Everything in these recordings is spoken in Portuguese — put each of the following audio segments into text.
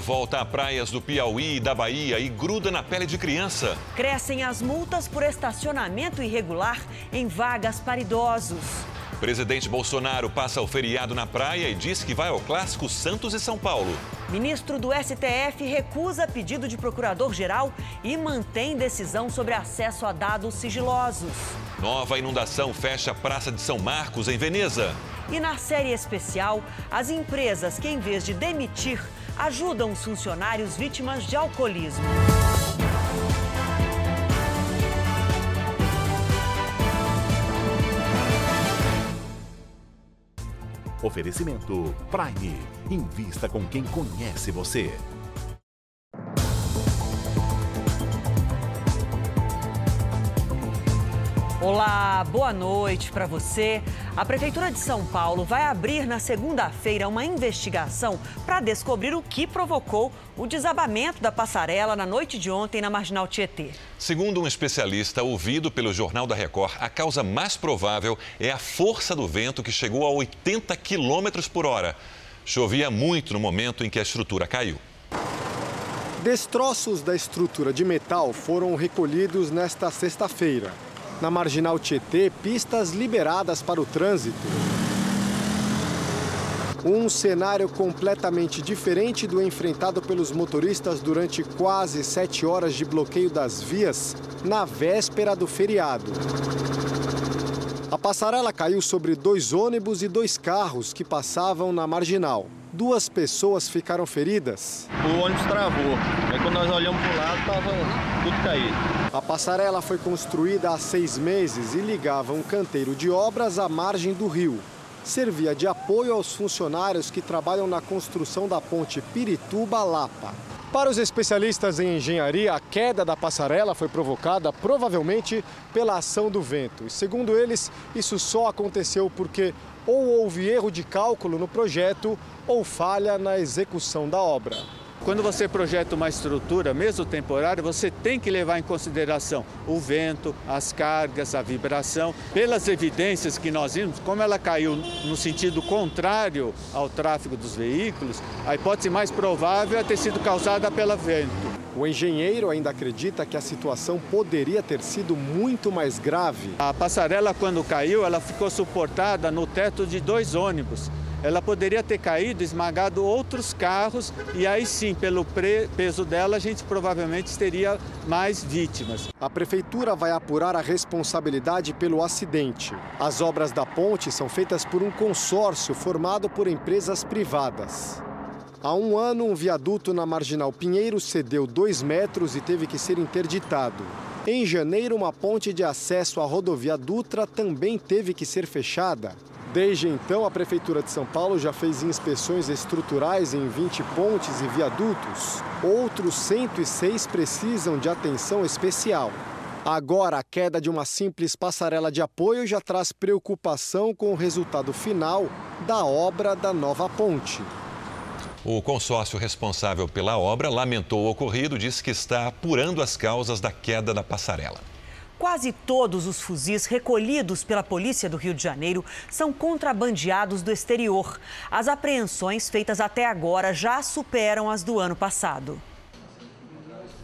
volta a praias do Piauí e da Bahia e gruda na pele de criança. Crescem as multas por estacionamento irregular em vagas para idosos. Presidente Bolsonaro passa o feriado na praia e diz que vai ao clássico Santos e São Paulo. Ministro do STF recusa pedido de procurador-geral e mantém decisão sobre acesso a dados sigilosos. Nova inundação fecha a Praça de São Marcos, em Veneza. E na série especial, as empresas que, em vez de demitir, ajudam os funcionários vítimas de alcoolismo. Oferecimento Prime. Invista com quem conhece você. Olá, boa noite para você. A Prefeitura de São Paulo vai abrir na segunda-feira uma investigação para descobrir o que provocou o desabamento da passarela na noite de ontem na Marginal Tietê. Segundo um especialista ouvido pelo Jornal da Record, a causa mais provável é a força do vento que chegou a 80 quilômetros por hora. Chovia muito no momento em que a estrutura caiu. Destroços da estrutura de metal foram recolhidos nesta sexta-feira. Na Marginal Tietê, pistas liberadas para o trânsito. Um cenário completamente diferente do enfrentado pelos motoristas durante quase sete horas de bloqueio das vias na véspera do feriado. A passarela caiu sobre dois ônibus e dois carros que passavam na marginal. Duas pessoas ficaram feridas. O ônibus travou. Aí quando nós olhamos para o lado, estava tudo caído. A passarela foi construída há seis meses e ligava um canteiro de obras à margem do rio. Servia de apoio aos funcionários que trabalham na construção da ponte Pirituba-Lapa. Para os especialistas em engenharia, a queda da passarela foi provocada provavelmente pela ação do vento. E segundo eles, isso só aconteceu porque ou houve erro de cálculo no projeto ou falha na execução da obra. Quando você projeta uma estrutura, mesmo temporária, você tem que levar em consideração o vento, as cargas, a vibração. Pelas evidências que nós vimos, como ela caiu no sentido contrário ao tráfego dos veículos, a hipótese mais provável é ter sido causada pelo vento. O engenheiro ainda acredita que a situação poderia ter sido muito mais grave. A passarela, quando caiu, ela ficou suportada no teto de dois ônibus ela poderia ter caído, esmagado outros carros e aí sim, pelo peso dela, a gente provavelmente teria mais vítimas. A prefeitura vai apurar a responsabilidade pelo acidente. As obras da ponte são feitas por um consórcio formado por empresas privadas. Há um ano, um viaduto na Marginal Pinheiro cedeu dois metros e teve que ser interditado. Em janeiro, uma ponte de acesso à rodovia Dutra também teve que ser fechada. Desde então, a Prefeitura de São Paulo já fez inspeções estruturais em 20 pontes e viadutos. Outros 106 precisam de atenção especial. Agora, a queda de uma simples passarela de apoio já traz preocupação com o resultado final da obra da nova ponte. O consórcio responsável pela obra lamentou o ocorrido, disse que está apurando as causas da queda da passarela. Quase todos os fuzis recolhidos pela Polícia do Rio de Janeiro são contrabandeados do exterior. As apreensões feitas até agora já superam as do ano passado.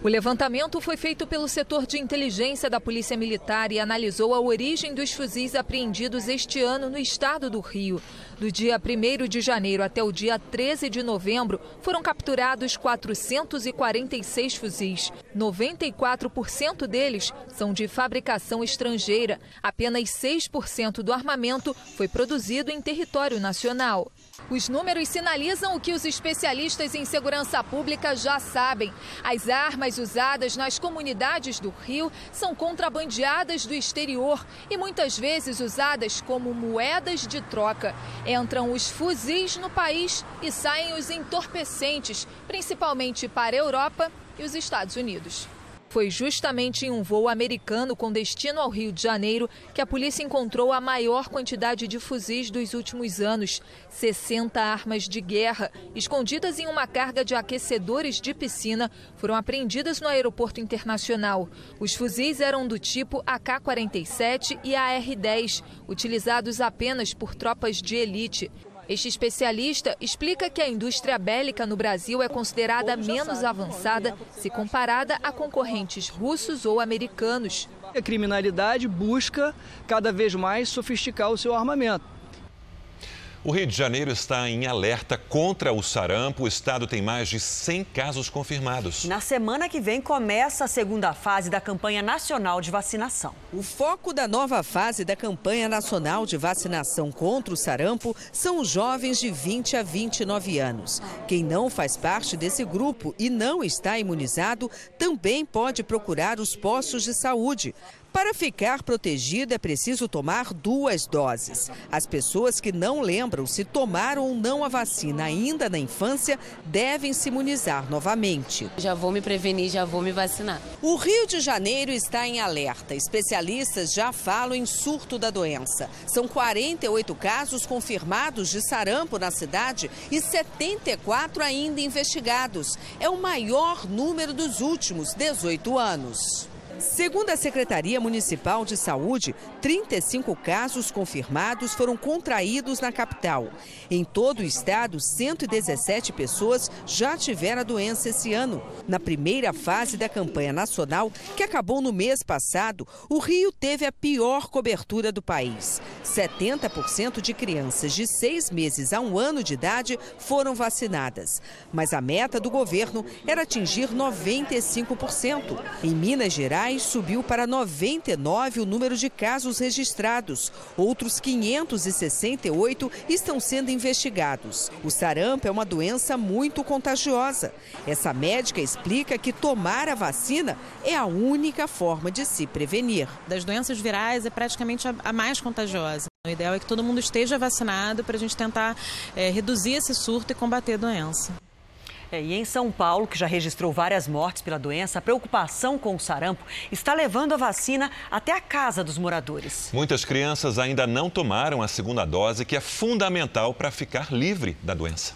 O levantamento foi feito pelo setor de inteligência da Polícia Militar e analisou a origem dos fuzis apreendidos este ano no estado do Rio. Do dia 1 de janeiro até o dia 13 de novembro, foram capturados 446 fuzis. 94% deles são de fabricação estrangeira. Apenas 6% do armamento foi produzido em território nacional. Os números sinalizam o que os especialistas em segurança pública já sabem. As armas usadas nas comunidades do Rio são contrabandeadas do exterior e muitas vezes usadas como moedas de troca. Entram os fuzis no país e saem os entorpecentes, principalmente para a Europa e os Estados Unidos. Foi justamente em um voo americano com destino ao Rio de Janeiro que a polícia encontrou a maior quantidade de fuzis dos últimos anos: 60 armas de guerra, escondidas em uma carga de aquecedores de piscina, foram apreendidas no aeroporto internacional. Os fuzis eram do tipo AK-47 e AR-10, utilizados apenas por tropas de elite. Este especialista explica que a indústria bélica no Brasil é considerada menos avançada se comparada a concorrentes russos ou americanos. A criminalidade busca cada vez mais sofisticar o seu armamento. O Rio de Janeiro está em alerta contra o sarampo. O estado tem mais de 100 casos confirmados. Na semana que vem começa a segunda fase da campanha nacional de vacinação. O foco da nova fase da campanha nacional de vacinação contra o sarampo são os jovens de 20 a 29 anos. Quem não faz parte desse grupo e não está imunizado também pode procurar os postos de saúde. Para ficar protegido é preciso tomar duas doses. As pessoas que não lembram se tomaram ou não a vacina ainda na infância devem se imunizar novamente. Já vou me prevenir, já vou me vacinar. O Rio de Janeiro está em alerta. Especialistas já falam em surto da doença. São 48 casos confirmados de sarampo na cidade e 74 ainda investigados. É o maior número dos últimos 18 anos. Segundo a Secretaria Municipal de Saúde, 35 casos confirmados foram contraídos na capital. Em todo o estado, 117 pessoas já tiveram a doença esse ano. Na primeira fase da campanha nacional, que acabou no mês passado, o Rio teve a pior cobertura do país. 70% de crianças de seis meses a um ano de idade foram vacinadas. Mas a meta do governo era atingir 95%. Em Minas Gerais, Subiu para 99 o número de casos registrados. Outros 568 estão sendo investigados. O sarampo é uma doença muito contagiosa. Essa médica explica que tomar a vacina é a única forma de se prevenir. Das doenças virais é praticamente a mais contagiosa. O ideal é que todo mundo esteja vacinado para a gente tentar é, reduzir esse surto e combater a doença. É, e em São Paulo, que já registrou várias mortes pela doença, a preocupação com o sarampo está levando a vacina até a casa dos moradores. Muitas crianças ainda não tomaram a segunda dose, que é fundamental para ficar livre da doença.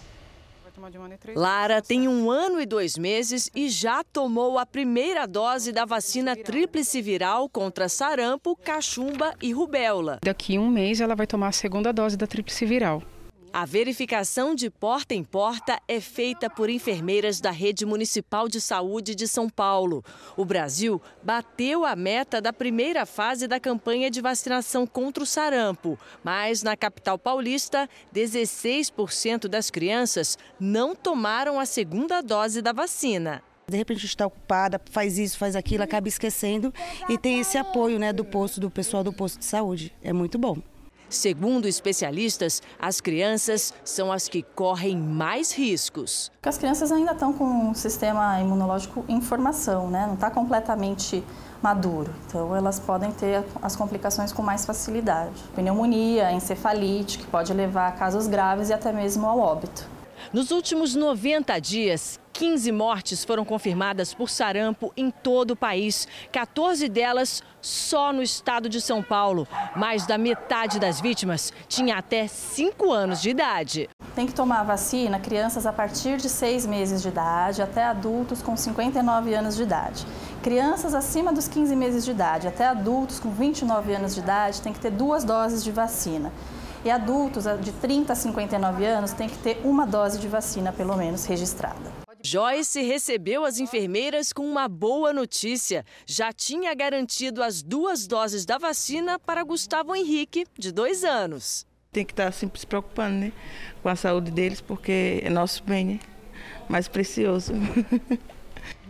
Lara tem um ano e dois meses e já tomou a primeira dose da vacina tríplice viral contra sarampo, cachumba e rubéola. Daqui a um mês ela vai tomar a segunda dose da tríplice viral. A verificação de porta em porta é feita por enfermeiras da Rede Municipal de Saúde de São Paulo. O Brasil bateu a meta da primeira fase da campanha de vacinação contra o sarampo, mas na capital paulista, 16% das crianças não tomaram a segunda dose da vacina. De repente está ocupada, faz isso, faz aquilo, acaba esquecendo e tem esse apoio né, do posto, do pessoal do posto de saúde. É muito bom. Segundo especialistas, as crianças são as que correm mais riscos. As crianças ainda estão com um sistema imunológico em formação, né? não está completamente maduro. Então, elas podem ter as complicações com mais facilidade. Pneumonia, encefalite, que pode levar a casos graves e até mesmo ao óbito. Nos últimos 90 dias, 15 mortes foram confirmadas por sarampo em todo o país, 14 delas só no estado de São Paulo. Mais da metade das vítimas tinha até 5 anos de idade. Tem que tomar a vacina crianças a partir de 6 meses de idade até adultos com 59 anos de idade. Crianças acima dos 15 meses de idade até adultos com 29 anos de idade têm que ter duas doses de vacina. E adultos de 30 a 59 anos têm que ter uma dose de vacina, pelo menos, registrada. Joyce recebeu as enfermeiras com uma boa notícia. Já tinha garantido as duas doses da vacina para Gustavo Henrique, de dois anos. Tem que estar sempre se preocupando né, com a saúde deles, porque é nosso bem, né? Mais precioso.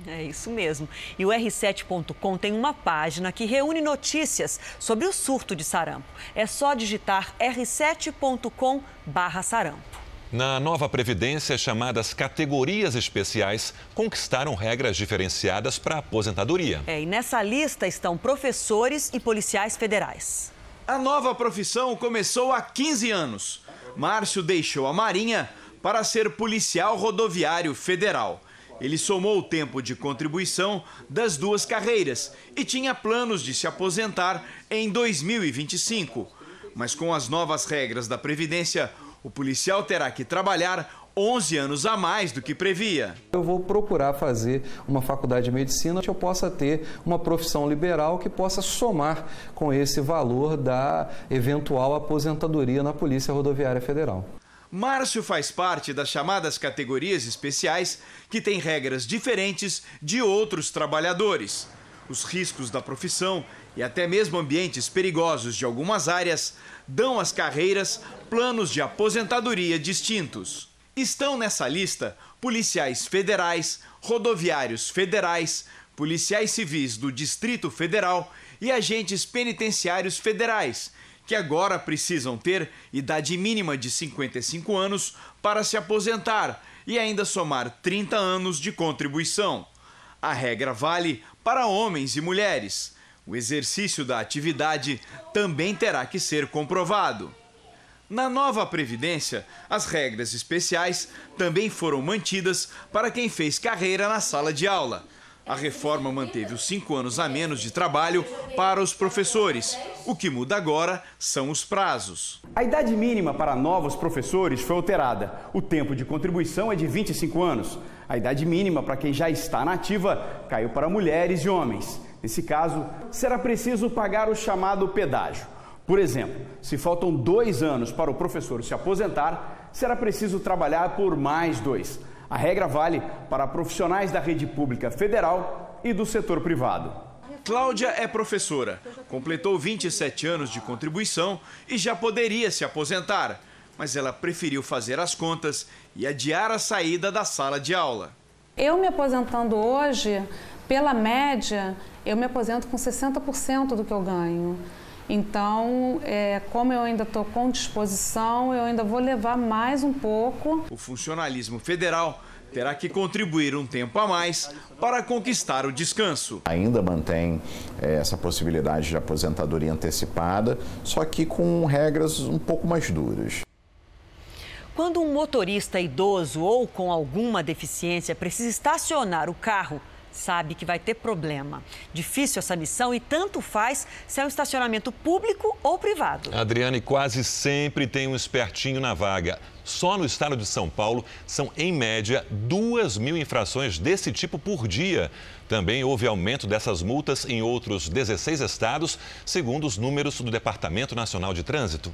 É isso mesmo. E o R7.com tem uma página que reúne notícias sobre o surto de sarampo. É só digitar r7.com/sarampo. Na nova Previdência, chamadas categorias especiais conquistaram regras diferenciadas para a aposentadoria. É, e nessa lista estão professores e policiais federais. A nova profissão começou há 15 anos. Márcio deixou a Marinha para ser policial rodoviário federal. Ele somou o tempo de contribuição das duas carreiras e tinha planos de se aposentar em 2025. Mas com as novas regras da Previdência, o policial terá que trabalhar 11 anos a mais do que previa. Eu vou procurar fazer uma faculdade de medicina que eu possa ter uma profissão liberal que possa somar com esse valor da eventual aposentadoria na Polícia Rodoviária Federal. Márcio faz parte das chamadas categorias especiais que têm regras diferentes de outros trabalhadores. Os riscos da profissão e até mesmo ambientes perigosos de algumas áreas dão às carreiras planos de aposentadoria distintos. Estão nessa lista policiais federais, rodoviários federais, policiais civis do Distrito Federal e agentes penitenciários federais que agora precisam ter idade mínima de 55 anos para se aposentar e ainda somar 30 anos de contribuição. A regra vale para homens e mulheres. O exercício da atividade também terá que ser comprovado. Na nova Previdência, as regras especiais também foram mantidas para quem fez carreira na sala de aula. A reforma manteve os cinco anos a menos de trabalho para os professores. O que muda agora são os prazos. A idade mínima para novos professores foi alterada. O tempo de contribuição é de 25 anos. A idade mínima para quem já está na ativa caiu para mulheres e homens. Nesse caso, será preciso pagar o chamado pedágio. Por exemplo, se faltam dois anos para o professor se aposentar, será preciso trabalhar por mais dois. A regra vale para profissionais da rede pública federal e do setor privado. Cláudia é professora, completou 27 anos de contribuição e já poderia se aposentar, mas ela preferiu fazer as contas e adiar a saída da sala de aula. Eu me aposentando hoje, pela média, eu me aposento com 60% do que eu ganho. Então, é, como eu ainda estou com disposição, eu ainda vou levar mais um pouco. O funcionalismo federal terá que contribuir um tempo a mais para conquistar o descanso. Ainda mantém é, essa possibilidade de aposentadoria antecipada, só que com regras um pouco mais duras. Quando um motorista idoso ou com alguma deficiência precisa estacionar o carro sabe que vai ter problema. Difícil essa missão e tanto faz se é um estacionamento público ou privado. Adriane quase sempre tem um espertinho na vaga. Só no estado de São Paulo são, em média, duas mil infrações desse tipo por dia. Também houve aumento dessas multas em outros 16 estados, segundo os números do Departamento Nacional de Trânsito.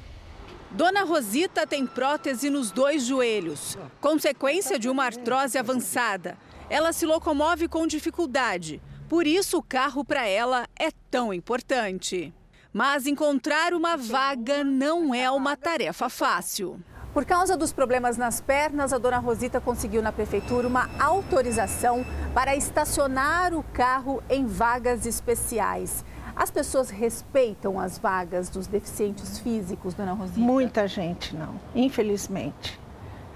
Dona Rosita tem prótese nos dois joelhos, consequência de uma artrose avançada. Ela se locomove com dificuldade, por isso o carro para ela é tão importante. Mas encontrar uma vaga não é uma tarefa fácil. Por causa dos problemas nas pernas, a dona Rosita conseguiu na prefeitura uma autorização para estacionar o carro em vagas especiais. As pessoas respeitam as vagas dos deficientes físicos, dona Rosita? Muita gente não, infelizmente.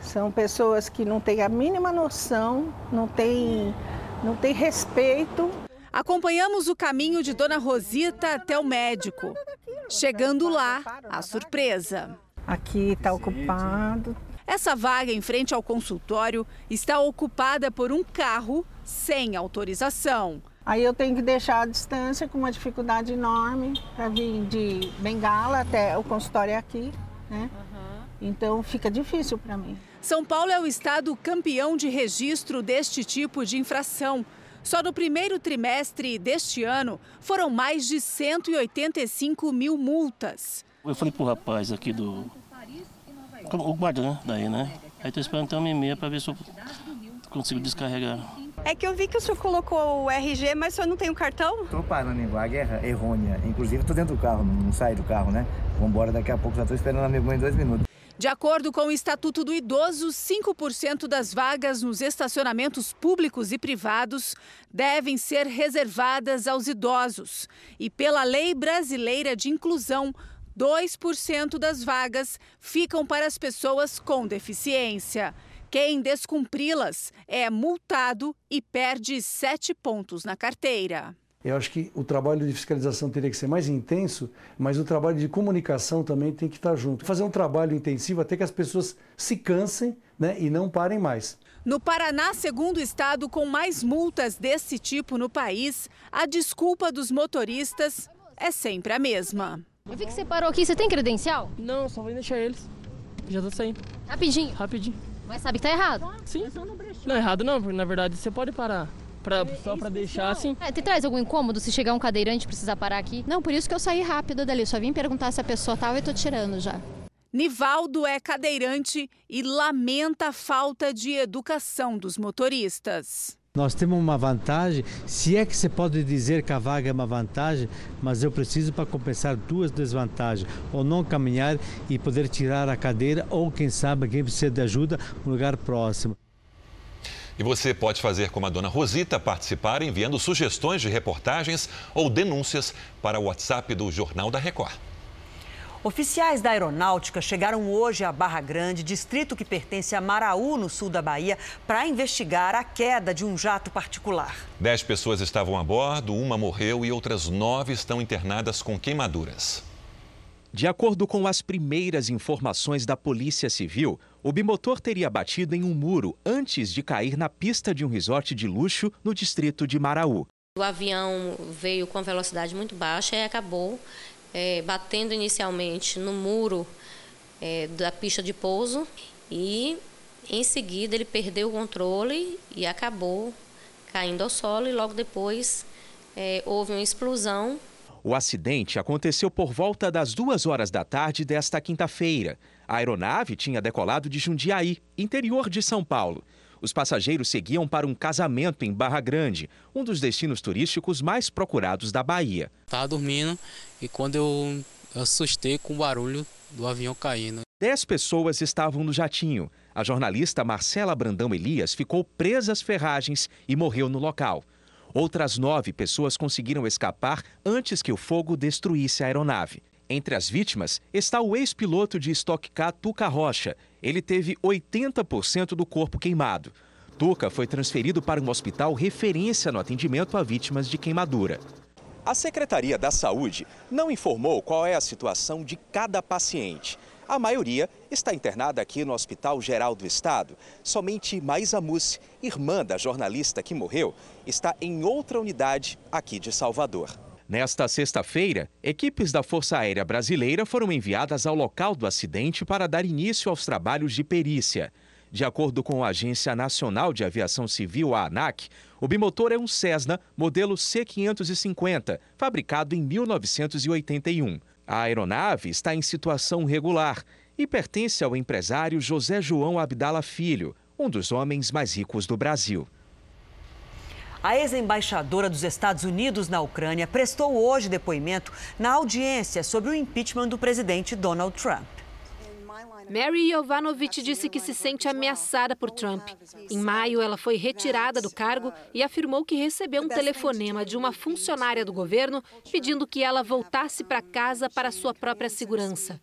São pessoas que não têm a mínima noção, não têm, não têm respeito. Acompanhamos o caminho de Dona Rosita até o médico. Chegando lá, a surpresa. Aqui está ocupado. Essa vaga em frente ao consultório está ocupada por um carro sem autorização. Aí eu tenho que deixar a distância com uma dificuldade enorme para vir de Bengala até o consultório aqui, né? Então fica difícil para mim. São Paulo é o estado campeão de registro deste tipo de infração. Só no primeiro trimestre deste ano foram mais de 185 mil multas. Eu falei pro rapaz aqui do. O guarda, né? Daí, né? Aí tô esperando até uma e meia para ver se eu consigo descarregar. É que eu vi que o senhor colocou o RG, mas o senhor não tem o cartão? Tô parando em vaga errônea. Inclusive, tô dentro do carro, não saio do carro, né? Vambora daqui a pouco, já tô esperando a minha mãe em dois minutos. De acordo com o Estatuto do Idoso, 5% das vagas nos estacionamentos públicos e privados devem ser reservadas aos idosos. E pela Lei Brasileira de Inclusão, 2% das vagas ficam para as pessoas com deficiência. Quem descumpri-las é multado e perde sete pontos na carteira. Eu acho que o trabalho de fiscalização teria que ser mais intenso, mas o trabalho de comunicação também tem que estar junto. Fazer um trabalho intensivo até que as pessoas se cansem né, e não parem mais. No Paraná, segundo o estado com mais multas desse tipo no país, a desculpa dos motoristas é sempre a mesma. Eu vi que você parou aqui, você tem credencial? Não, só vou deixar eles. Já tô saindo. Rapidinho? Rapidinho. Mas sabe que tá errado? Sim. Não, errado não, porque na verdade você pode parar. Pra, só pra deixar assim. É, te traz algum incômodo se chegar um cadeirante e precisar parar aqui? Não, por isso que eu saí rápido dali. Só vim perguntar se a pessoa tava e tô tirando já. Nivaldo é cadeirante e lamenta a falta de educação dos motoristas. Nós temos uma vantagem, se é que você pode dizer que a vaga é uma vantagem, mas eu preciso para compensar duas desvantagens, ou não caminhar e poder tirar a cadeira, ou quem sabe quem precisa de ajuda, um lugar próximo. E você pode fazer como a dona Rosita, participar enviando sugestões de reportagens ou denúncias para o WhatsApp do Jornal da Record. Oficiais da Aeronáutica chegaram hoje a Barra Grande, distrito que pertence a Maraú, no sul da Bahia, para investigar a queda de um jato particular. Dez pessoas estavam a bordo, uma morreu e outras nove estão internadas com queimaduras. De acordo com as primeiras informações da Polícia Civil, o bimotor teria batido em um muro antes de cair na pista de um resort de luxo no distrito de Maraú. O avião veio com velocidade muito baixa e acabou é, batendo inicialmente no muro é, da pista de pouso e em seguida ele perdeu o controle e acabou caindo ao solo e logo depois é, houve uma explosão. O acidente aconteceu por volta das duas horas da tarde desta quinta-feira. A aeronave tinha decolado de Jundiaí, interior de São Paulo. Os passageiros seguiam para um casamento em Barra Grande, um dos destinos turísticos mais procurados da Bahia. Estava dormindo e quando eu, assustei com o barulho do avião caindo. Dez pessoas estavam no jatinho. A jornalista Marcela Brandão Elias ficou presa às ferragens e morreu no local. Outras nove pessoas conseguiram escapar antes que o fogo destruísse a aeronave. Entre as vítimas está o ex-piloto de Stock Car Tuca Rocha. Ele teve 80% do corpo queimado. Tuca foi transferido para um hospital referência no atendimento a vítimas de queimadura. A Secretaria da Saúde não informou qual é a situação de cada paciente. A maioria está internada aqui no Hospital Geral do Estado. Somente Maísa Mussi, irmã da jornalista que morreu, está em outra unidade aqui de Salvador. Nesta sexta-feira, equipes da Força Aérea Brasileira foram enviadas ao local do acidente para dar início aos trabalhos de perícia. De acordo com a Agência Nacional de Aviação Civil, a ANAC, o bimotor é um Cessna modelo C550, fabricado em 1981. A aeronave está em situação regular e pertence ao empresário José João Abdala Filho, um dos homens mais ricos do Brasil. A ex-embaixadora dos Estados Unidos na Ucrânia prestou hoje depoimento na audiência sobre o impeachment do presidente Donald Trump. Mary Yovanovitch disse que se sente ameaçada por Trump. Em maio, ela foi retirada do cargo e afirmou que recebeu um telefonema de uma funcionária do governo pedindo que ela voltasse para casa para sua própria segurança.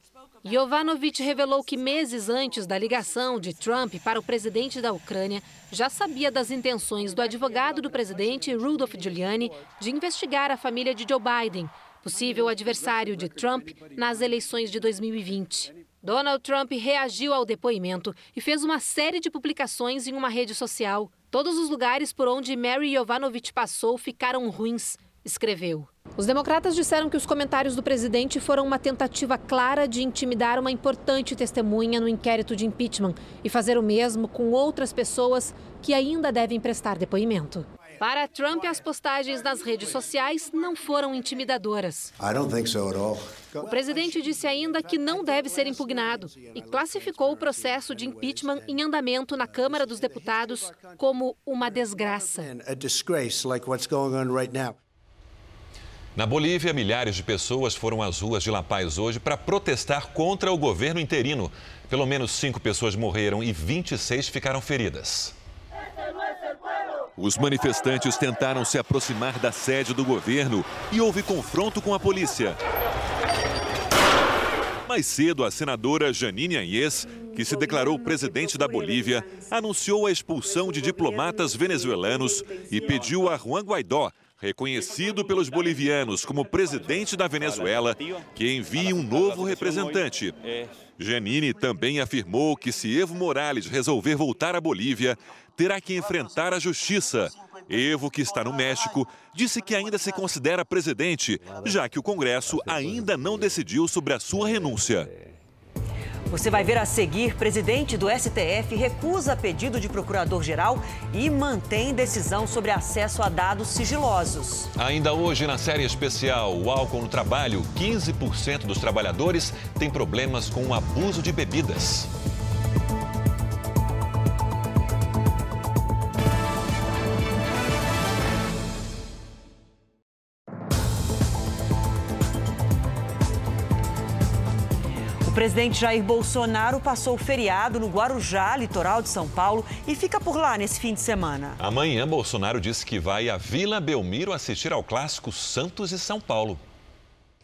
Yovanovitch revelou que meses antes da ligação de Trump para o presidente da Ucrânia, já sabia das intenções do advogado do presidente, Rudolph Giuliani, de investigar a família de Joe Biden, possível adversário de Trump nas eleições de 2020. Donald Trump reagiu ao depoimento e fez uma série de publicações em uma rede social. Todos os lugares por onde Mary Yovanovitch passou ficaram ruins, escreveu. Os democratas disseram que os comentários do presidente foram uma tentativa clara de intimidar uma importante testemunha no inquérito de impeachment e fazer o mesmo com outras pessoas que ainda devem prestar depoimento. Para Trump, as postagens nas redes sociais não foram intimidadoras. O presidente disse ainda que não deve ser impugnado e classificou o processo de impeachment em andamento na Câmara dos Deputados como uma desgraça. Na Bolívia, milhares de pessoas foram às ruas de La Paz hoje para protestar contra o governo interino. Pelo menos cinco pessoas morreram e 26 ficaram feridas. Os manifestantes tentaram se aproximar da sede do governo e houve confronto com a polícia. Mais cedo, a senadora Janine Añez, que se declarou presidente da Bolívia, anunciou a expulsão de diplomatas venezuelanos e pediu a Juan Guaidó reconhecido pelos bolivianos como presidente da Venezuela, que envie um novo representante. Janine também afirmou que se Evo Morales resolver voltar à Bolívia, terá que enfrentar a justiça. Evo, que está no México, disse que ainda se considera presidente, já que o Congresso ainda não decidiu sobre a sua renúncia. Você vai ver a seguir: presidente do STF recusa pedido de procurador-geral e mantém decisão sobre acesso a dados sigilosos. Ainda hoje, na série especial, o álcool no trabalho: 15% dos trabalhadores têm problemas com o abuso de bebidas. Presidente Jair Bolsonaro passou o feriado no Guarujá, litoral de São Paulo, e fica por lá nesse fim de semana. Amanhã, Bolsonaro disse que vai à Vila Belmiro assistir ao clássico Santos e São Paulo.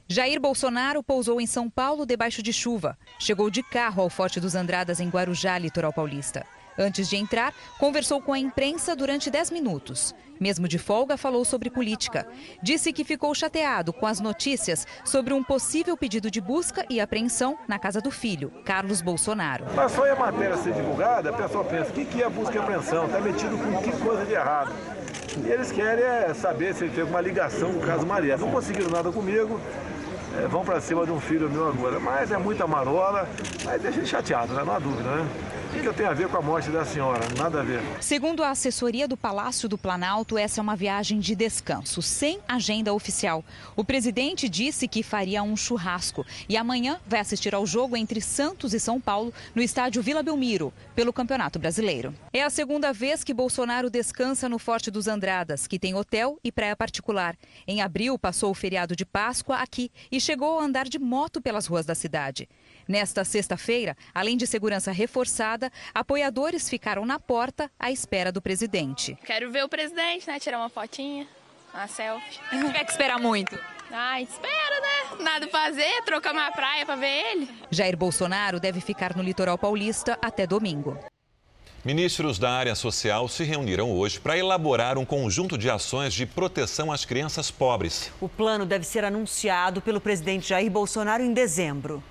Jair Bolsonaro pousou em São Paulo debaixo de chuva. Chegou de carro ao Forte dos Andradas, em Guarujá, litoral paulista. Antes de entrar, conversou com a imprensa durante 10 minutos. Mesmo de folga, falou sobre política. Disse que ficou chateado com as notícias sobre um possível pedido de busca e apreensão na casa do filho, Carlos Bolsonaro. Mas foi a matéria ser divulgada, a pessoa pensa: o que é busca e apreensão? Está metido com que coisa de errado? E eles querem é saber se ele teve uma ligação com o caso Maria. Não conseguiram nada comigo, é, vão para cima de um filho meu agora. Mas é muita marola, mas deixa ele chateado, né? não há dúvida, né? O que tenho a ver com a morte da senhora? Nada a ver. Segundo a assessoria do Palácio do Planalto, essa é uma viagem de descanso, sem agenda oficial. O presidente disse que faria um churrasco e amanhã vai assistir ao jogo entre Santos e São Paulo no estádio Vila Belmiro, pelo Campeonato Brasileiro. É a segunda vez que Bolsonaro descansa no Forte dos Andradas, que tem hotel e praia particular. Em abril, passou o feriado de Páscoa aqui e chegou a andar de moto pelas ruas da cidade. Nesta sexta-feira, além de segurança reforçada, apoiadores ficaram na porta à espera do presidente. Quero ver o presidente, né? Tirar uma fotinha, uma selfie. Não tiver que esperar muito. Ah, espera, né? Nada fazer, trocar uma praia para ver ele. Jair Bolsonaro deve ficar no litoral paulista até domingo. Ministros da área social se reuniram hoje para elaborar um conjunto de ações de proteção às crianças pobres. O plano deve ser anunciado pelo presidente Jair Bolsonaro em dezembro.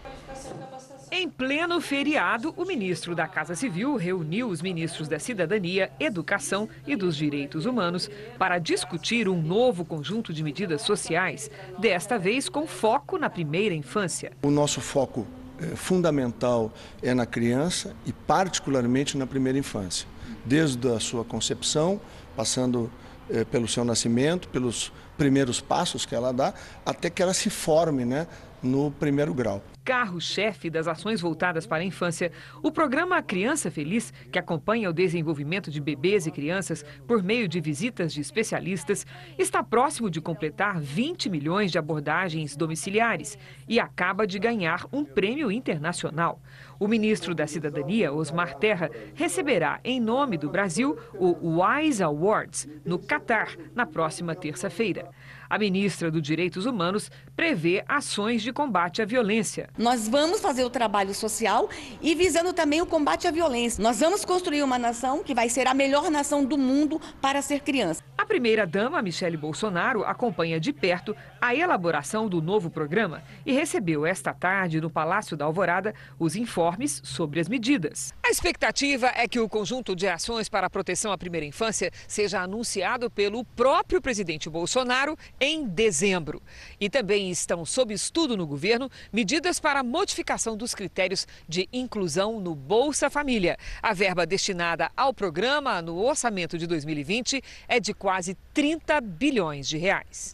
Em pleno feriado, o ministro da Casa Civil reuniu os ministros da Cidadania, Educação e dos Direitos Humanos para discutir um novo conjunto de medidas sociais, desta vez com foco na primeira infância. O nosso foco é, fundamental é na criança e, particularmente, na primeira infância, desde a sua concepção, passando é, pelo seu nascimento, pelos primeiros passos que ela dá, até que ela se forme né, no primeiro grau carro-chefe das ações voltadas para a infância, o programa Criança Feliz, que acompanha o desenvolvimento de bebês e crianças por meio de visitas de especialistas, está próximo de completar 20 milhões de abordagens domiciliares e acaba de ganhar um prêmio internacional. O ministro da Cidadania, Osmar Terra, receberá, em nome do Brasil, o WISE Awards, no Catar, na próxima terça-feira. A ministra dos Direitos Humanos prevê ações de combate à violência. Nós vamos fazer o trabalho social e visando também o combate à violência. Nós vamos construir uma nação que vai ser a melhor nação do mundo para ser criança. A primeira-dama, Michele Bolsonaro, acompanha de perto a elaboração do novo programa e recebeu esta tarde no Palácio da Alvorada os informes sobre as medidas. A expectativa é que o conjunto de ações para a proteção à primeira infância seja anunciado pelo próprio presidente Bolsonaro em dezembro. E também estão sob estudo no governo medidas para a modificação dos critérios de inclusão no Bolsa Família. A verba destinada ao programa no orçamento de 2020 é de quase 30 bilhões de reais.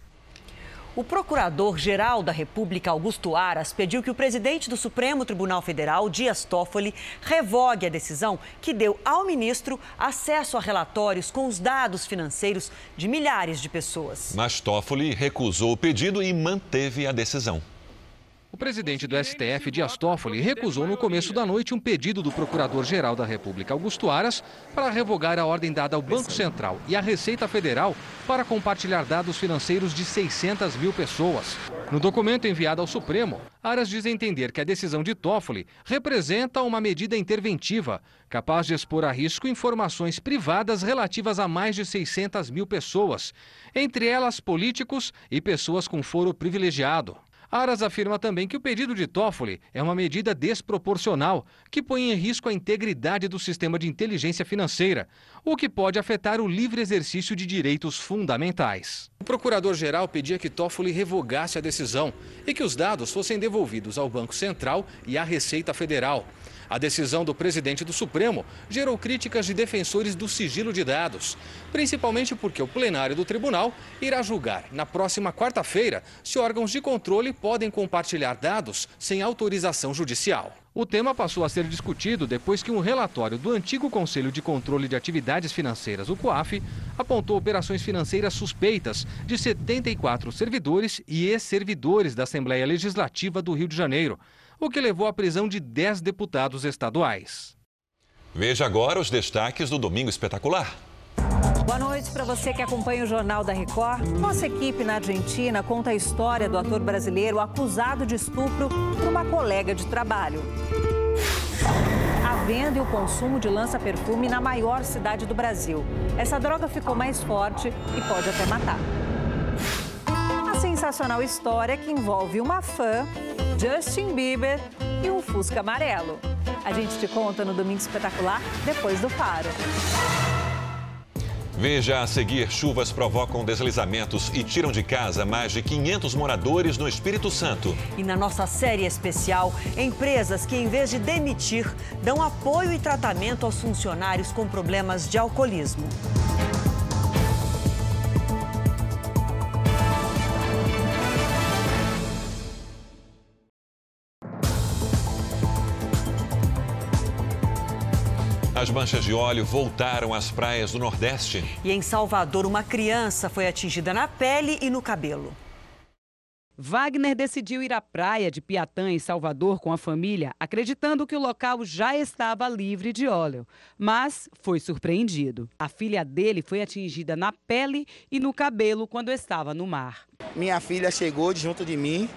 O procurador-geral da República, Augusto Aras, pediu que o presidente do Supremo Tribunal Federal, Dias Toffoli, revogue a decisão que deu ao ministro acesso a relatórios com os dados financeiros de milhares de pessoas. Mas Toffoli recusou o pedido e manteve a decisão. O presidente do STF, Dias Toffoli, recusou no começo da noite um pedido do Procurador-Geral da República, Augusto Aras, para revogar a ordem dada ao Banco Central e à Receita Federal para compartilhar dados financeiros de 600 mil pessoas. No documento enviado ao Supremo, Aras diz entender que a decisão de Toffoli representa uma medida interventiva, capaz de expor a risco informações privadas relativas a mais de 600 mil pessoas, entre elas políticos e pessoas com foro privilegiado. Aras afirma também que o pedido de Toffoli é uma medida desproporcional, que põe em risco a integridade do sistema de inteligência financeira, o que pode afetar o livre exercício de direitos fundamentais. O procurador-geral pedia que Toffoli revogasse a decisão e que os dados fossem devolvidos ao Banco Central e à Receita Federal. A decisão do presidente do Supremo gerou críticas de defensores do sigilo de dados, principalmente porque o plenário do tribunal irá julgar na próxima quarta-feira se órgãos de controle podem compartilhar dados sem autorização judicial. O tema passou a ser discutido depois que um relatório do antigo Conselho de Controle de Atividades Financeiras, o COAF, apontou operações financeiras suspeitas de 74 servidores e ex-servidores da Assembleia Legislativa do Rio de Janeiro o que levou à prisão de 10 deputados estaduais. Veja agora os destaques do Domingo Espetacular. Boa noite para você que acompanha o Jornal da Record. Nossa equipe na Argentina conta a história do ator brasileiro acusado de estupro por uma colega de trabalho. A venda e o consumo de lança-perfume na maior cidade do Brasil. Essa droga ficou mais forte e pode até matar. Sensacional história que envolve uma fã Justin Bieber e um Fusca amarelo. A gente te conta no Domingo Espetacular, depois do Faro. Veja a seguir: chuvas provocam deslizamentos e tiram de casa mais de 500 moradores no Espírito Santo. E na nossa série especial, empresas que, em vez de demitir, dão apoio e tratamento aos funcionários com problemas de alcoolismo. As manchas de óleo voltaram às praias do Nordeste. E em Salvador, uma criança foi atingida na pele e no cabelo. Wagner decidiu ir à praia de Piatã, em Salvador, com a família, acreditando que o local já estava livre de óleo. Mas foi surpreendido. A filha dele foi atingida na pele e no cabelo quando estava no mar. Minha filha chegou junto de mim,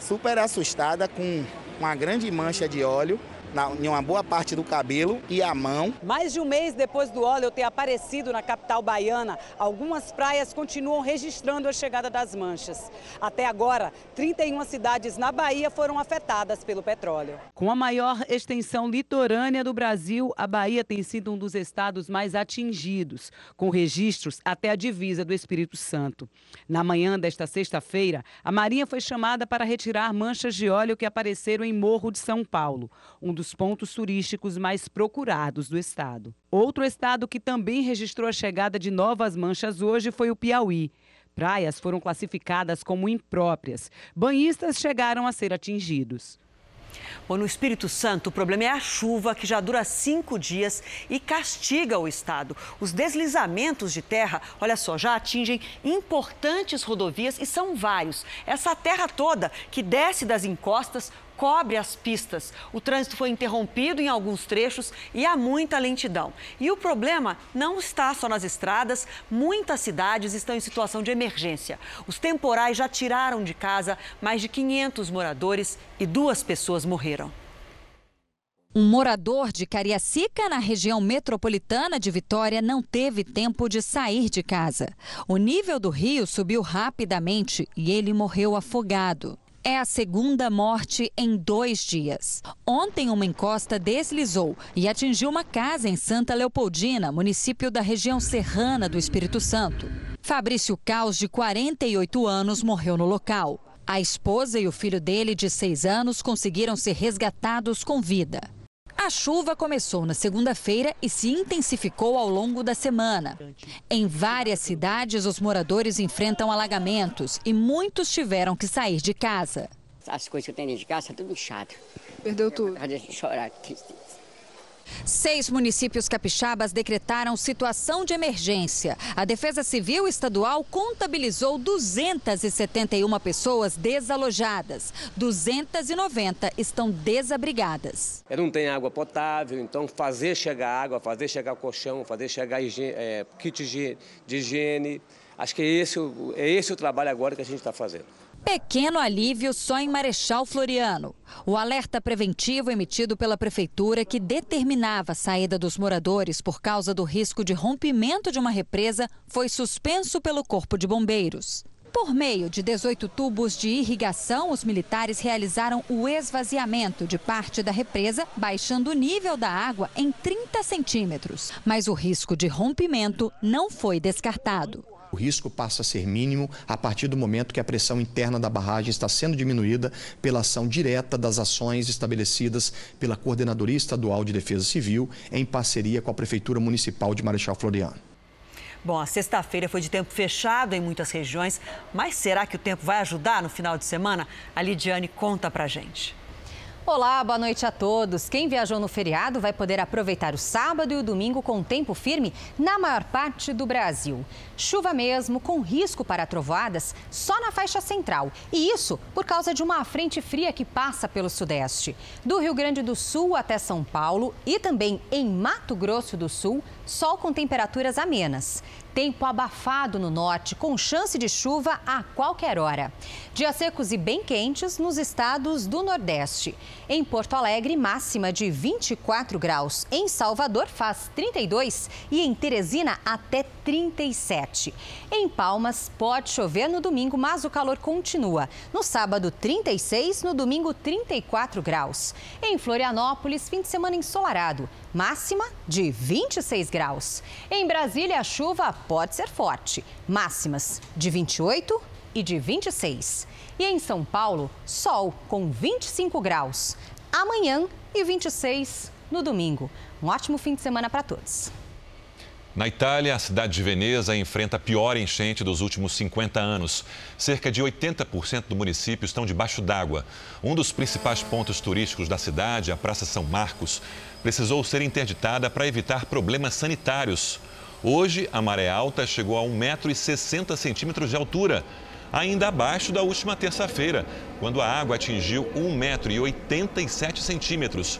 super assustada, com uma grande mancha de óleo na, em uma boa parte do cabelo e a mão. Mais de um mês depois do óleo ter aparecido na capital baiana, algumas praias continuam registrando a chegada das manchas. Até agora, 31 cidades na Bahia foram afetadas pelo petróleo. Com a maior extensão litorânea do Brasil, a Bahia tem sido um dos estados mais atingidos, com registros até a divisa do Espírito Santo. Na manhã desta sexta-feira, a Marinha foi chamada para retirar manchas de óleo que apareceram em Morro de São Paulo, um dos dos pontos turísticos mais procurados do estado. Outro estado que também registrou a chegada de novas manchas hoje foi o Piauí. Praias foram classificadas como impróprias. Banhistas chegaram a ser atingidos. Bom, no Espírito Santo, o problema é a chuva, que já dura cinco dias e castiga o estado. Os deslizamentos de terra, olha só, já atingem importantes rodovias e são vários. Essa terra toda que desce das encostas cobre as pistas. O trânsito foi interrompido em alguns trechos e há muita lentidão. E o problema não está só nas estradas, muitas cidades estão em situação de emergência. Os temporais já tiraram de casa mais de 500 moradores e duas pessoas morreram. Um morador de Cariacica, na região metropolitana de Vitória, não teve tempo de sair de casa. O nível do rio subiu rapidamente e ele morreu afogado. É a segunda morte em dois dias. Ontem, uma encosta deslizou e atingiu uma casa em Santa Leopoldina, município da região serrana do Espírito Santo. Fabrício Caos, de 48 anos, morreu no local. A esposa e o filho dele, de seis anos, conseguiram ser resgatados com vida. A chuva começou na segunda-feira e se intensificou ao longo da semana. Em várias cidades, os moradores enfrentam alagamentos e muitos tiveram que sair de casa. As coisas que eu tenho dentro de casa, tudo inchado. Perdeu tudo. Chorar, tristeza. Seis municípios capixabas decretaram situação de emergência. A Defesa Civil Estadual contabilizou 271 pessoas desalojadas. 290 estão desabrigadas. Não tem água potável, então fazer chegar água, fazer chegar colchão, fazer chegar é, kit de higiene. Acho que é esse, é esse o trabalho agora que a gente está fazendo. Pequeno alívio só em Marechal Floriano. O alerta preventivo emitido pela prefeitura que determinava a saída dos moradores por causa do risco de rompimento de uma represa foi suspenso pelo Corpo de Bombeiros. Por meio de 18 tubos de irrigação, os militares realizaram o esvaziamento de parte da represa, baixando o nível da água em 30 centímetros. Mas o risco de rompimento não foi descartado. O risco passa a ser mínimo a partir do momento que a pressão interna da barragem está sendo diminuída pela ação direta das ações estabelecidas pela Coordenadoria Estadual de Defesa Civil em parceria com a Prefeitura Municipal de Marechal Floriano. Bom, a sexta-feira foi de tempo fechado em muitas regiões, mas será que o tempo vai ajudar no final de semana? A Lidiane conta pra gente. Olá, boa noite a todos. Quem viajou no feriado vai poder aproveitar o sábado e o domingo com tempo firme na maior parte do Brasil. Chuva mesmo, com risco para trovoadas, só na faixa central. E isso por causa de uma frente fria que passa pelo sudeste. Do Rio Grande do Sul até São Paulo e também em Mato Grosso do Sul, sol com temperaturas amenas. Tempo abafado no norte, com chance de chuva a qualquer hora. Dias secos e bem quentes nos estados do Nordeste. Em Porto Alegre, máxima de 24 graus. Em Salvador, faz 32 e em Teresina, até 37. Em Palmas, pode chover no domingo, mas o calor continua. No sábado, 36, no domingo, 34 graus. Em Florianópolis, fim de semana ensolarado máxima de 26 graus. Em Brasília, a chuva pode ser forte, máximas de 28 e de 26. E em São Paulo, sol com 25 graus. Amanhã e 26 no domingo. Um ótimo fim de semana para todos. Na Itália, a cidade de Veneza enfrenta a pior enchente dos últimos 50 anos. Cerca de 80% do município estão debaixo d'água. Um dos principais pontos turísticos da cidade, a Praça São Marcos, precisou ser interditada para evitar problemas sanitários. Hoje, a maré alta chegou a 1,60m de altura, ainda abaixo da última terça-feira, quando a água atingiu 1,87m.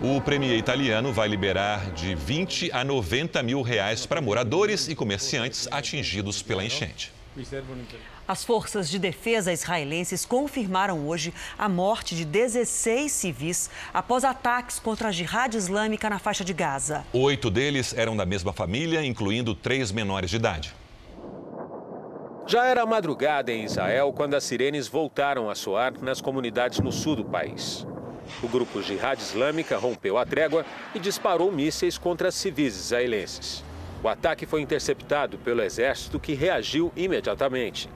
O premier italiano vai liberar de 20 a 90 mil reais para moradores e comerciantes atingidos pela enchente. As forças de defesa israelenses confirmaram hoje a morte de 16 civis após ataques contra a Jihad Islâmica na faixa de Gaza. Oito deles eram da mesma família, incluindo três menores de idade. Já era madrugada em Israel quando as sirenes voltaram a soar nas comunidades no sul do país. O grupo Jihad Islâmica rompeu a trégua e disparou mísseis contra civis israelenses. O ataque foi interceptado pelo exército que reagiu imediatamente.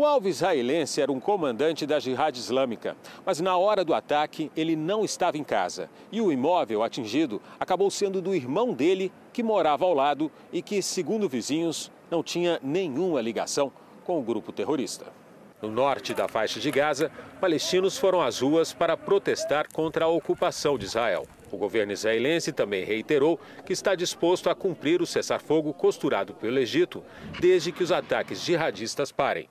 O alvo israelense era um comandante da Jihad Islâmica, mas na hora do ataque ele não estava em casa e o imóvel atingido acabou sendo do irmão dele, que morava ao lado e que, segundo vizinhos, não tinha nenhuma ligação com o grupo terrorista. No norte da faixa de Gaza, palestinos foram às ruas para protestar contra a ocupação de Israel. O governo israelense também reiterou que está disposto a cumprir o cessar-fogo costurado pelo Egito, desde que os ataques jihadistas parem.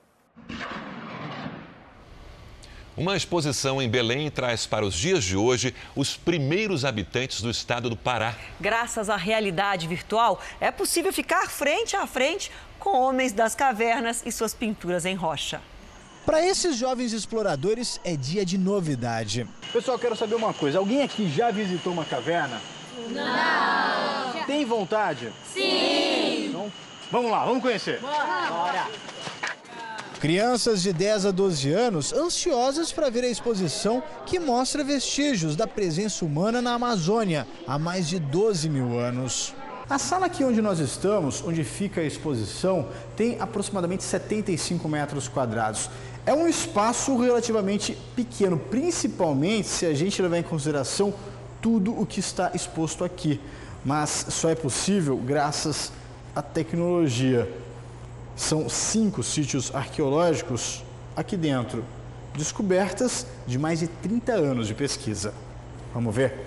Uma exposição em Belém traz para os dias de hoje os primeiros habitantes do estado do Pará. Graças à realidade virtual, é possível ficar frente a frente com homens das cavernas e suas pinturas em rocha. Para esses jovens exploradores é dia de novidade. Pessoal, quero saber uma coisa: alguém aqui já visitou uma caverna? Não! Tem vontade? Sim! Então, vamos lá, vamos conhecer. Bora! Crianças de 10 a 12 anos ansiosas para ver a exposição que mostra vestígios da presença humana na Amazônia há mais de 12 mil anos. A sala aqui onde nós estamos, onde fica a exposição, tem aproximadamente 75 metros quadrados. É um espaço relativamente pequeno, principalmente se a gente levar em consideração tudo o que está exposto aqui. Mas só é possível graças à tecnologia. São cinco sítios arqueológicos aqui dentro, descobertas de mais de 30 anos de pesquisa. Vamos ver?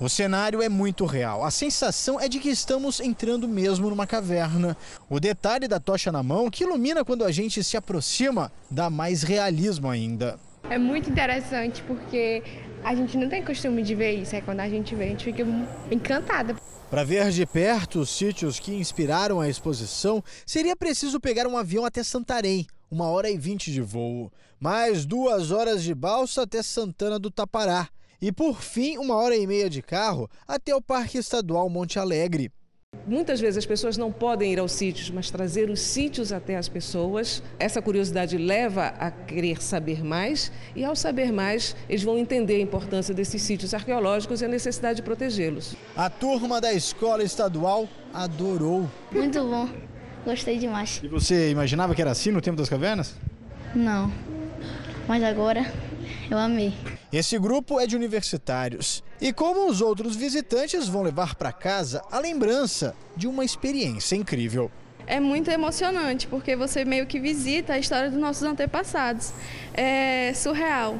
O cenário é muito real. A sensação é de que estamos entrando mesmo numa caverna. O detalhe da tocha na mão, que ilumina quando a gente se aproxima, dá mais realismo ainda. É muito interessante porque a gente não tem costume de ver isso. É quando a gente vê, a gente fica encantada. Para ver de perto os sítios que inspiraram a exposição, seria preciso pegar um avião até Santarém, uma hora e vinte de voo, mais duas horas de balsa até Santana do Tapará e, por fim, uma hora e meia de carro até o Parque Estadual Monte Alegre. Muitas vezes as pessoas não podem ir aos sítios, mas trazer os sítios até as pessoas. Essa curiosidade leva a querer saber mais e, ao saber mais, eles vão entender a importância desses sítios arqueológicos e a necessidade de protegê-los. A turma da escola estadual adorou. Muito bom, gostei demais. E você imaginava que era assim no tempo das cavernas? Não, mas agora eu amei. Esse grupo é de universitários. E como os outros visitantes vão levar para casa a lembrança de uma experiência incrível. É muito emocionante, porque você meio que visita a história dos nossos antepassados. É surreal.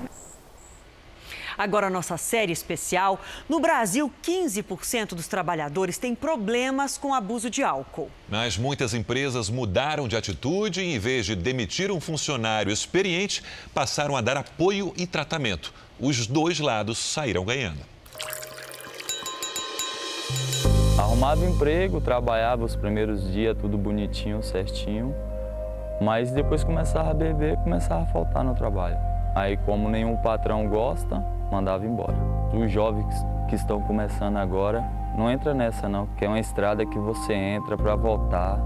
Agora, a nossa série especial. No Brasil, 15% dos trabalhadores têm problemas com abuso de álcool. Mas muitas empresas mudaram de atitude e, em vez de demitir um funcionário experiente, passaram a dar apoio e tratamento. Os dois lados saíram ganhando. Arrumava emprego, trabalhava os primeiros dias, tudo bonitinho, certinho. Mas depois começava a beber, começava a faltar no trabalho. Aí, como nenhum patrão gosta, mandava embora. Os jovens que estão começando agora, não entra nessa não, porque é uma estrada que você entra para voltar,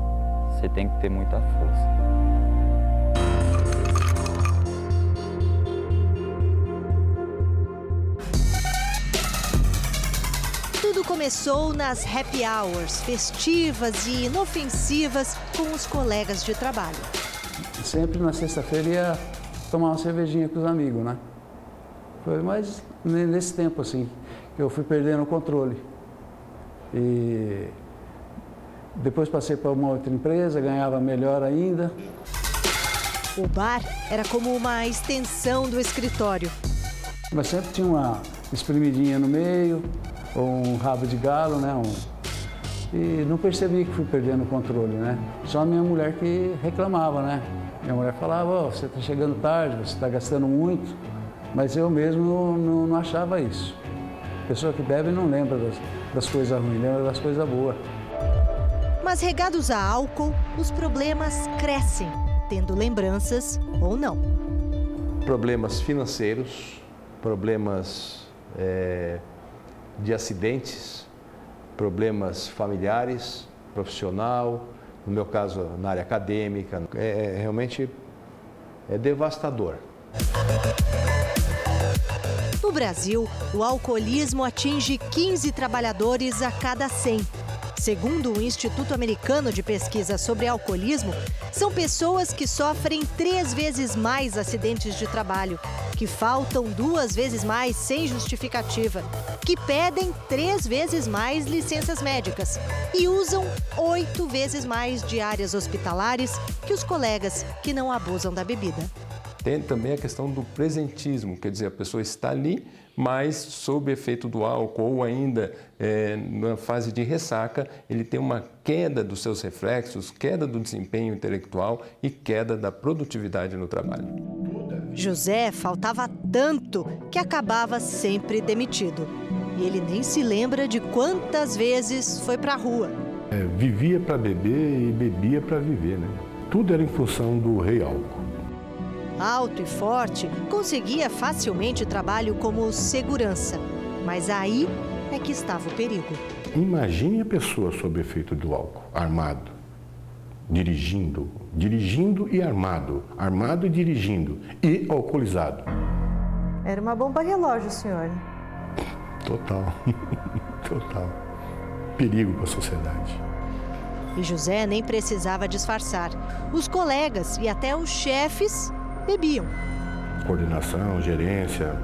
você tem que ter muita força. Começou nas happy hours, festivas e inofensivas com os colegas de trabalho. Sempre na sexta-feira ia tomar uma cervejinha com os amigos, né? Foi mais nesse tempo assim que eu fui perdendo o controle. E depois passei para uma outra empresa, ganhava melhor ainda. O bar era como uma extensão do escritório. Mas sempre tinha uma espremidinha no meio, ou um rabo de galo, né? Um... E não percebi que fui perdendo o controle, né? Só a minha mulher que reclamava, né? Minha mulher falava, oh, você está chegando tarde, você está gastando muito. Mas eu mesmo não, não, achava isso. Pessoa que bebe não lembra das, das coisas ruins, lembra das coisas boas. Mas regados a álcool, os problemas crescem, tendo lembranças ou não. Problemas financeiros, problemas é, de acidentes, problemas familiares, profissional, no meu caso na área acadêmica. É, é realmente é devastador. No Brasil, o alcoolismo atinge 15 trabalhadores a cada 100. Segundo o Instituto Americano de Pesquisa sobre Alcoolismo, são pessoas que sofrem três vezes mais acidentes de trabalho, que faltam duas vezes mais sem justificativa, que pedem três vezes mais licenças médicas e usam oito vezes mais diárias hospitalares que os colegas que não abusam da bebida. Tem também a questão do presentismo, quer dizer, a pessoa está ali, mas sob efeito do álcool ou ainda é, na fase de ressaca, ele tem uma queda dos seus reflexos, queda do desempenho intelectual e queda da produtividade no trabalho. José faltava tanto que acabava sempre demitido. E ele nem se lembra de quantas vezes foi para a rua. É, vivia para beber e bebia para viver, né? Tudo era em função do rei álcool alto e forte, conseguia facilmente trabalho como segurança. Mas aí é que estava o perigo. Imagine a pessoa sob efeito do álcool, armado, dirigindo, dirigindo e armado, armado e dirigindo, e alcoolizado. Era uma bomba relógio, senhor. Total, total. Perigo para a sociedade. E José nem precisava disfarçar. Os colegas e até os chefes bebiam. Coordenação, gerência,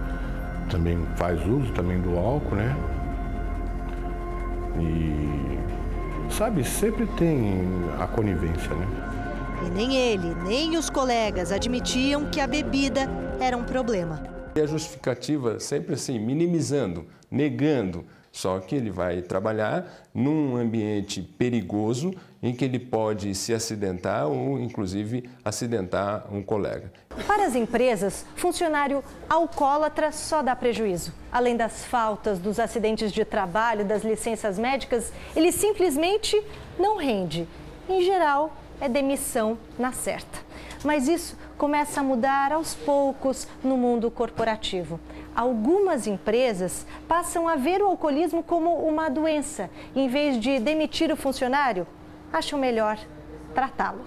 também faz uso também do álcool, né? E sabe, sempre tem a conivência, né? E nem ele, nem os colegas admitiam que a bebida era um problema. E a justificativa sempre assim, minimizando, negando, só que ele vai trabalhar num ambiente perigoso em que ele pode se acidentar ou, inclusive, acidentar um colega. Para as empresas, funcionário alcoólatra só dá prejuízo. Além das faltas, dos acidentes de trabalho, das licenças médicas, ele simplesmente não rende. Em geral, é demissão na certa. Mas isso começa a mudar aos poucos no mundo corporativo. Algumas empresas passam a ver o alcoolismo como uma doença. Em vez de demitir o funcionário, acham melhor tratá-lo.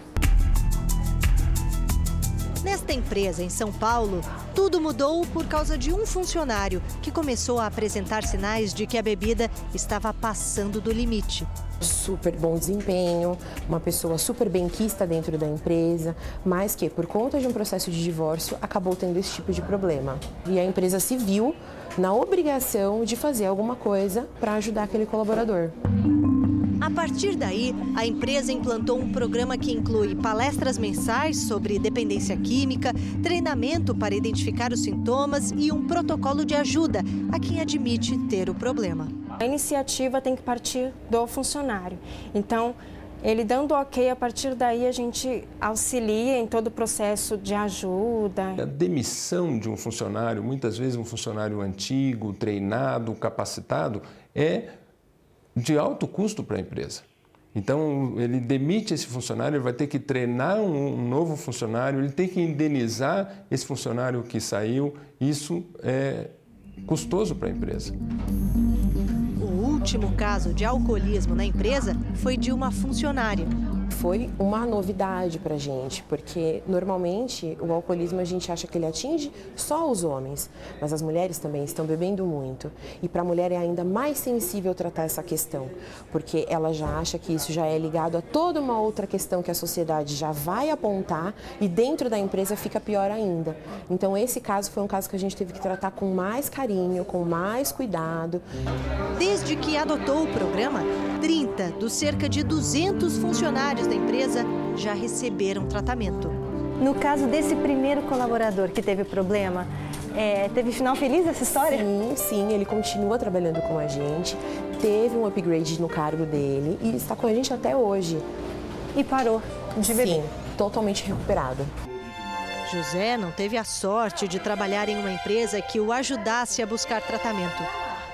Nesta empresa em São Paulo, tudo mudou por causa de um funcionário que começou a apresentar sinais de que a bebida estava passando do limite. Super bom desempenho, uma pessoa super benquista dentro da empresa, mas que, por conta de um processo de divórcio, acabou tendo esse tipo de problema. E a empresa se viu na obrigação de fazer alguma coisa para ajudar aquele colaborador. A partir daí, a empresa implantou um programa que inclui palestras mensais sobre dependência química, treinamento para identificar os sintomas e um protocolo de ajuda a quem admite ter o problema. A iniciativa tem que partir do funcionário. Então, ele dando ok, a partir daí a gente auxilia em todo o processo de ajuda. A demissão de um funcionário, muitas vezes um funcionário antigo, treinado, capacitado, é de alto custo para a empresa. Então, ele demite esse funcionário, ele vai ter que treinar um novo funcionário, ele tem que indenizar esse funcionário que saiu. Isso é custoso para a empresa. O último caso de alcoolismo na empresa foi de uma funcionária foi uma novidade para gente, porque normalmente o alcoolismo a gente acha que ele atinge só os homens, mas as mulheres também estão bebendo muito. E para a mulher é ainda mais sensível tratar essa questão, porque ela já acha que isso já é ligado a toda uma outra questão que a sociedade já vai apontar e dentro da empresa fica pior ainda. Então esse caso foi um caso que a gente teve que tratar com mais carinho, com mais cuidado. Desde que adotou o programa, 30 dos cerca de 200 funcionários da empresa já receberam tratamento. No caso desse primeiro colaborador que teve problema, é, teve final feliz essa história? Sim, sim, ele continua trabalhando com a gente, teve um upgrade no cargo dele e está com a gente até hoje. E parou de beber? Sim, totalmente recuperado. José não teve a sorte de trabalhar em uma empresa que o ajudasse a buscar tratamento.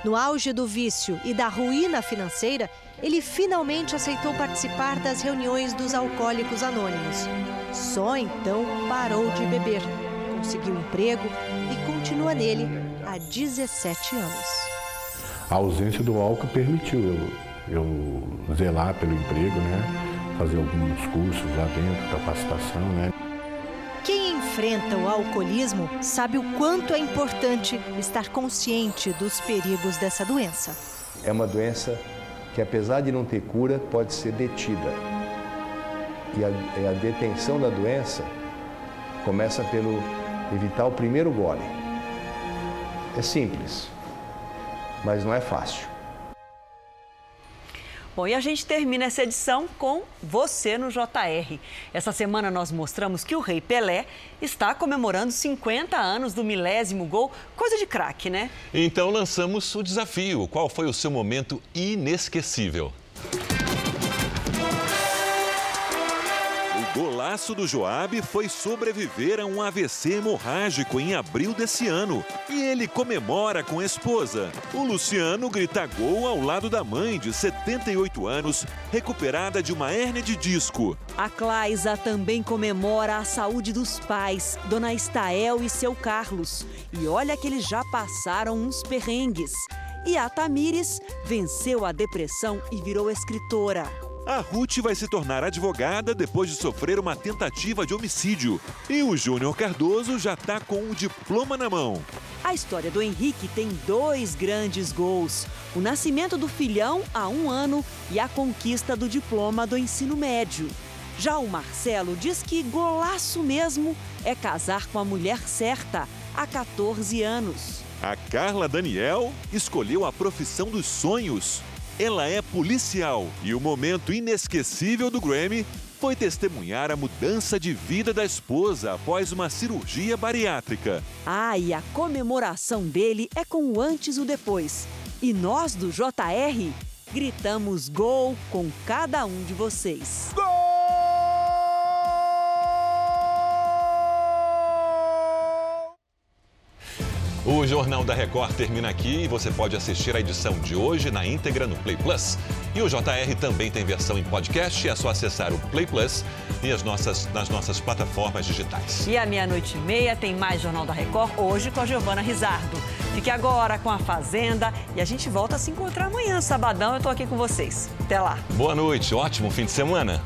No auge do vício e da ruína financeira, ele finalmente aceitou participar das reuniões dos alcoólicos anônimos. Só então parou de beber, conseguiu emprego e continua nele há 17 anos. A ausência do álcool permitiu eu, eu zelar pelo emprego, né? fazer alguns cursos lá dentro, capacitação. Né? Quem enfrenta o alcoolismo sabe o quanto é importante estar consciente dos perigos dessa doença. É uma doença que, apesar de não ter cura, pode ser detida. E a, a detenção da doença começa pelo evitar o primeiro gole. É simples, mas não é fácil. Bom, e a gente termina essa edição com você no JR. Essa semana nós mostramos que o Rei Pelé está comemorando 50 anos do milésimo gol. Coisa de craque, né? Então lançamos o desafio. Qual foi o seu momento inesquecível? Golaço do Joab foi sobreviver a um AVC hemorrágico em abril desse ano. E ele comemora com a esposa. O Luciano grita gol ao lado da mãe, de 78 anos, recuperada de uma hérnia de disco. A Claisa também comemora a saúde dos pais, Dona Estael e seu Carlos. E olha que eles já passaram uns perrengues. E a Tamires venceu a depressão e virou escritora. A Ruth vai se tornar advogada depois de sofrer uma tentativa de homicídio. E o Júnior Cardoso já está com o diploma na mão. A história do Henrique tem dois grandes gols: o nascimento do filhão há um ano e a conquista do diploma do ensino médio. Já o Marcelo diz que golaço mesmo é casar com a mulher certa há 14 anos. A Carla Daniel escolheu a profissão dos sonhos ela é policial e o momento inesquecível do Grammy foi testemunhar a mudança de vida da esposa após uma cirurgia bariátrica. Ah, e a comemoração dele é com o antes e o depois. E nós do JR gritamos gol com cada um de vocês. Gol! O Jornal da Record termina aqui e você pode assistir a edição de hoje na íntegra no Play Plus. E o JR também tem versão em podcast, é só acessar o Play Plus e as nossas, nas nossas plataformas digitais. E à meia-noite e meia tem mais Jornal da Record, hoje com a Giovana Rizardo. Fique agora com a Fazenda e a gente volta a se encontrar amanhã, sabadão, eu tô aqui com vocês. Até lá. Boa noite, ótimo fim de semana.